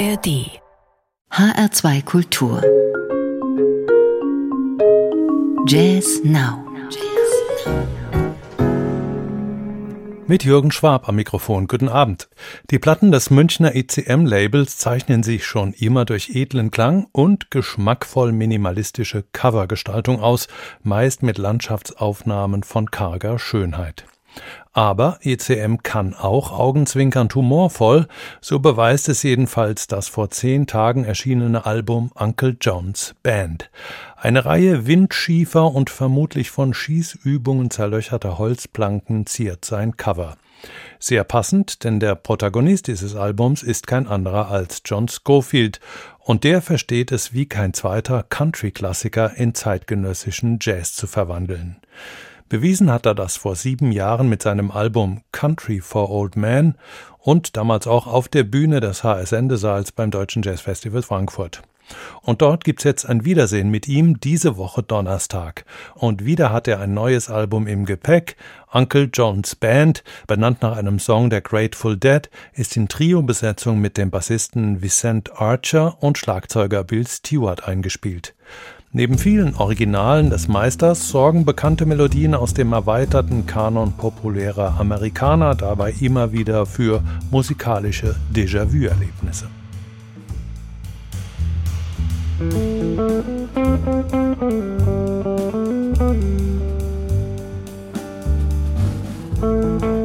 ARD HR2 Kultur Jazz Now Mit Jürgen Schwab am Mikrofon. Guten Abend. Die Platten des Münchner ECM-Labels zeichnen sich schon immer durch edlen Klang und geschmackvoll minimalistische Covergestaltung aus, meist mit Landschaftsaufnahmen von karger Schönheit. Aber ECM kann auch augenzwinkernd humorvoll, so beweist es jedenfalls das vor zehn Tagen erschienene Album Uncle John's Band. Eine Reihe windschiefer und vermutlich von Schießübungen zerlöcherter Holzplanken ziert sein Cover. Sehr passend, denn der Protagonist dieses Albums ist kein anderer als John Schofield, und der versteht es wie kein zweiter Country-Klassiker in zeitgenössischen Jazz zu verwandeln. Bewiesen hat er das vor sieben Jahren mit seinem Album Country for Old Men und damals auch auf der Bühne des HS Sendesaals beim Deutschen Jazzfestival Frankfurt. Und dort gibt's jetzt ein Wiedersehen mit ihm diese Woche Donnerstag. Und wieder hat er ein neues Album im Gepäck. Uncle John's Band, benannt nach einem Song der Grateful Dead, ist in Trio-Besetzung mit dem Bassisten Vicent Archer und Schlagzeuger Bill Stewart eingespielt. Neben vielen Originalen des Meisters sorgen bekannte Melodien aus dem erweiterten Kanon populärer Amerikaner dabei immer wieder für musikalische Déjà-vu-Erlebnisse. Musik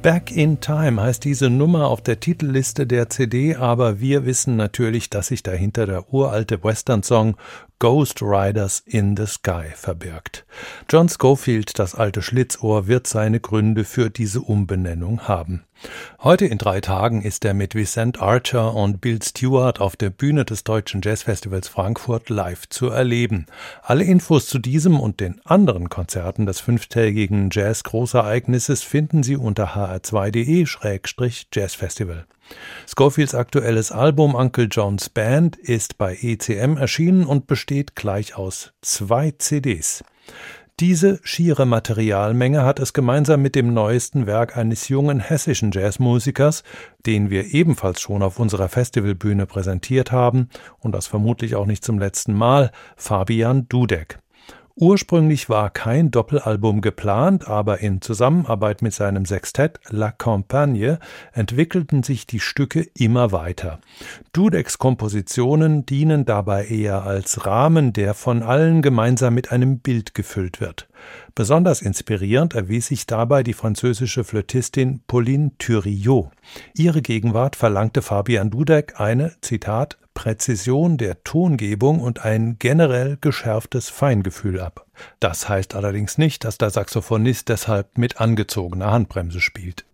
Back in Time heißt diese Nummer auf der Titelliste der CD, aber wir wissen natürlich, dass sich dahinter der uralte Western-Song Ghost Riders in the Sky verbirgt. John Schofield, das alte Schlitzohr, wird seine Gründe für diese Umbenennung haben. Heute in drei Tagen ist er mit Vicent Archer und Bill Stewart auf der Bühne des Deutschen Jazzfestivals Frankfurt live zu erleben. Alle Infos zu diesem und den anderen Konzerten des fünftägigen Jazz-Großereignisses finden Sie unter hr2.de-jazzfestival. Schofields aktuelles Album Uncle John's Band ist bei ECM erschienen und besteht gleich aus zwei CDs. Diese schiere Materialmenge hat es gemeinsam mit dem neuesten Werk eines jungen hessischen Jazzmusikers, den wir ebenfalls schon auf unserer Festivalbühne präsentiert haben und das vermutlich auch nicht zum letzten Mal, Fabian Dudek. Ursprünglich war kein Doppelalbum geplant, aber in Zusammenarbeit mit seinem Sextett La Campagne entwickelten sich die Stücke immer weiter. Dudeks Kompositionen dienen dabei eher als Rahmen, der von allen gemeinsam mit einem Bild gefüllt wird. Besonders inspirierend erwies sich dabei die französische Flötistin Pauline Thuriot. Ihre Gegenwart verlangte Fabian Dudek eine, Zitat, Präzision der Tongebung und ein generell geschärftes Feingefühl ab. Das heißt allerdings nicht, dass der Saxophonist deshalb mit angezogener Handbremse spielt.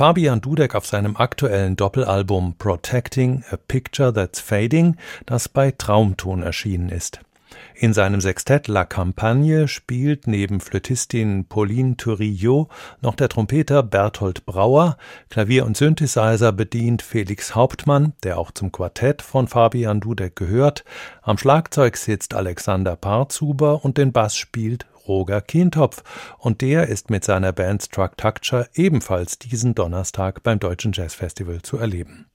Fabian Dudek auf seinem aktuellen Doppelalbum Protecting a Picture That's Fading, das bei Traumton erschienen ist. In seinem Sextett La Campagne spielt neben Flötistin Pauline Thurillot noch der Trompeter Berthold Brauer, Klavier und Synthesizer bedient Felix Hauptmann, der auch zum Quartett von Fabian Dudek gehört, am Schlagzeug sitzt Alexander Parzuber und den Bass spielt Roger Kientopf und der ist mit seiner Band Structure ebenfalls diesen Donnerstag beim Deutschen Jazzfestival zu erleben.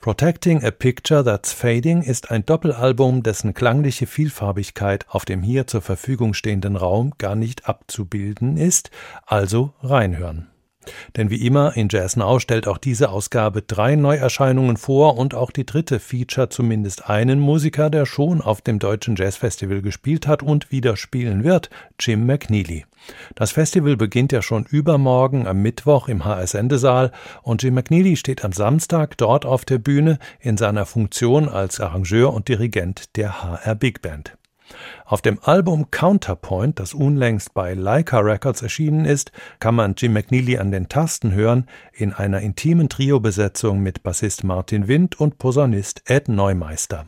Protecting a Picture That's Fading ist ein Doppelalbum, dessen klangliche Vielfarbigkeit auf dem hier zur Verfügung stehenden Raum gar nicht abzubilden ist, also reinhören. Denn wie immer in Jazz Now stellt auch diese Ausgabe drei Neuerscheinungen vor und auch die dritte feature zumindest einen Musiker, der schon auf dem Deutschen Jazzfestival gespielt hat und wieder spielen wird, Jim McNeely. Das Festival beginnt ja schon übermorgen am Mittwoch im HS Endesaal und Jim McNeely steht am Samstag dort auf der Bühne in seiner Funktion als Arrangeur und Dirigent der HR Big Band. Auf dem Album Counterpoint, das unlängst bei Leica Records erschienen ist, kann man Jim McNeely an den Tasten hören, in einer intimen Trio-Besetzung mit Bassist Martin Wind und Posaunist Ed Neumeister.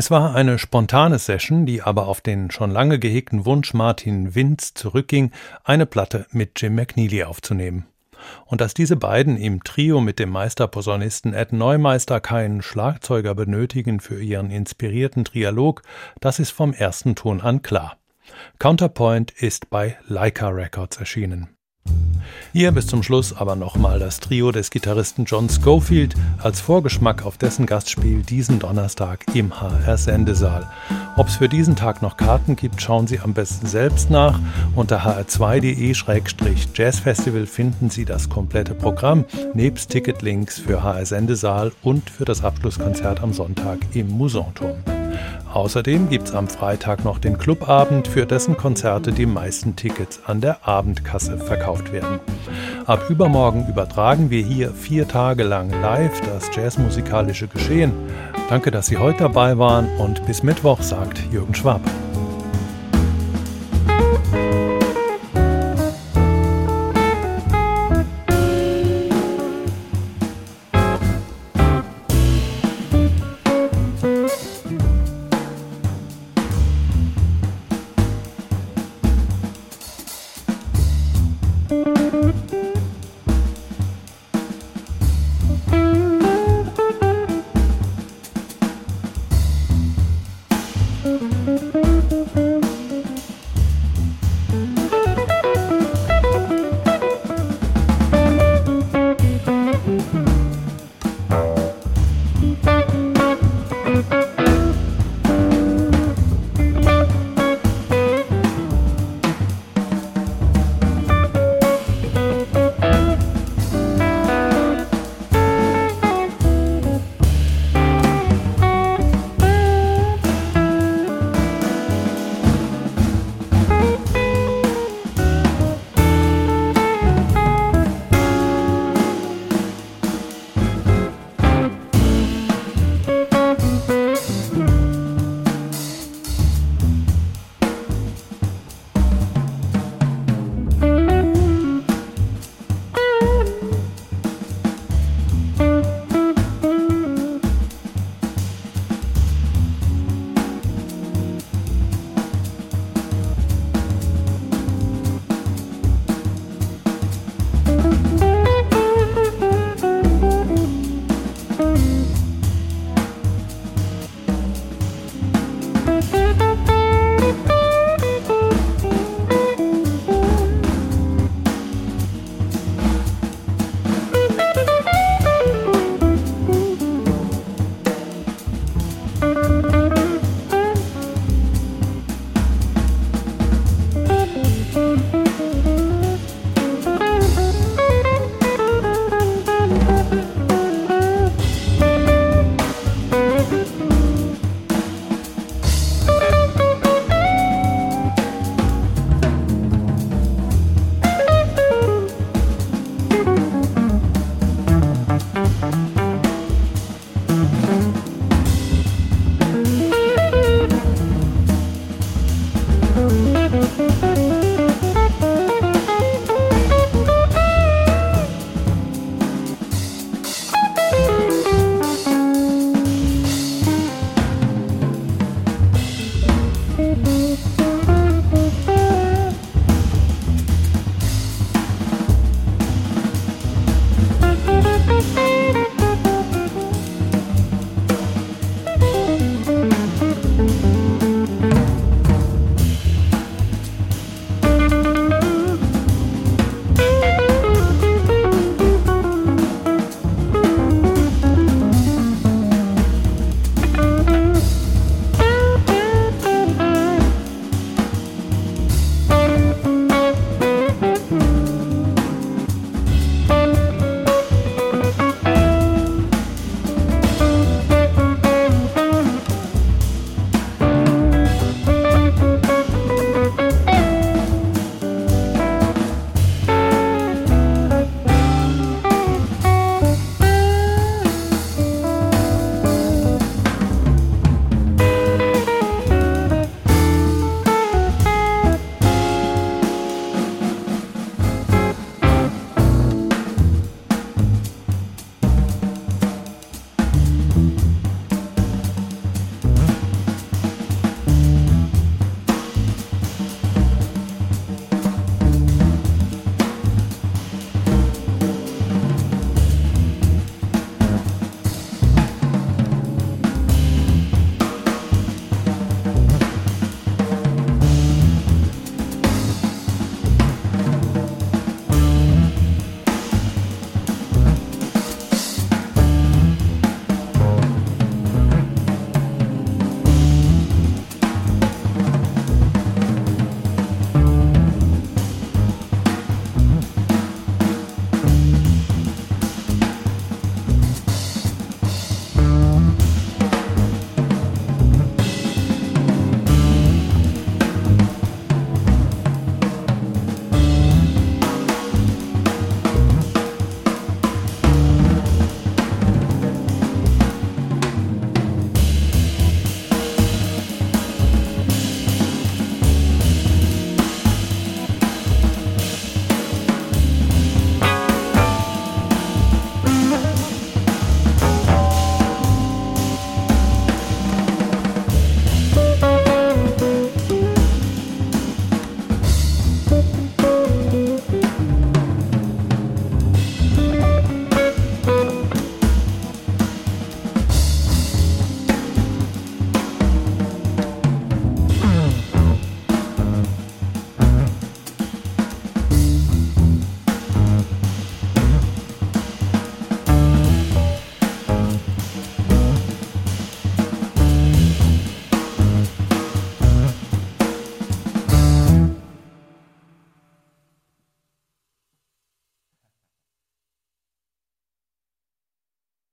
Es war eine spontane Session, die aber auf den schon lange gehegten Wunsch Martin Winz zurückging, eine Platte mit Jim McNeely aufzunehmen. Und dass diese beiden im Trio mit dem Meisterposaunisten Ed Neumeister keinen Schlagzeuger benötigen für ihren inspirierten Trialog, das ist vom ersten Ton an klar. Counterpoint ist bei Leica Records erschienen. Hier bis zum Schluss aber nochmal das Trio des Gitarristen John Schofield als Vorgeschmack auf dessen Gastspiel diesen Donnerstag im HR Sendesaal. Ob es für diesen Tag noch Karten gibt, schauen Sie am besten selbst nach. Unter hr2.de-jazzfestival finden Sie das komplette Programm nebst Ticketlinks für HR Sendesaal und für das Abschlusskonzert am Sonntag im Musanturm. Außerdem gibt es am Freitag noch den Clubabend, für dessen Konzerte die meisten Tickets an der Abendkasse verkauft werden. Ab übermorgen übertragen wir hier vier Tage lang live das jazzmusikalische Geschehen. Danke, dass Sie heute dabei waren und bis Mittwoch sagt Jürgen Schwab.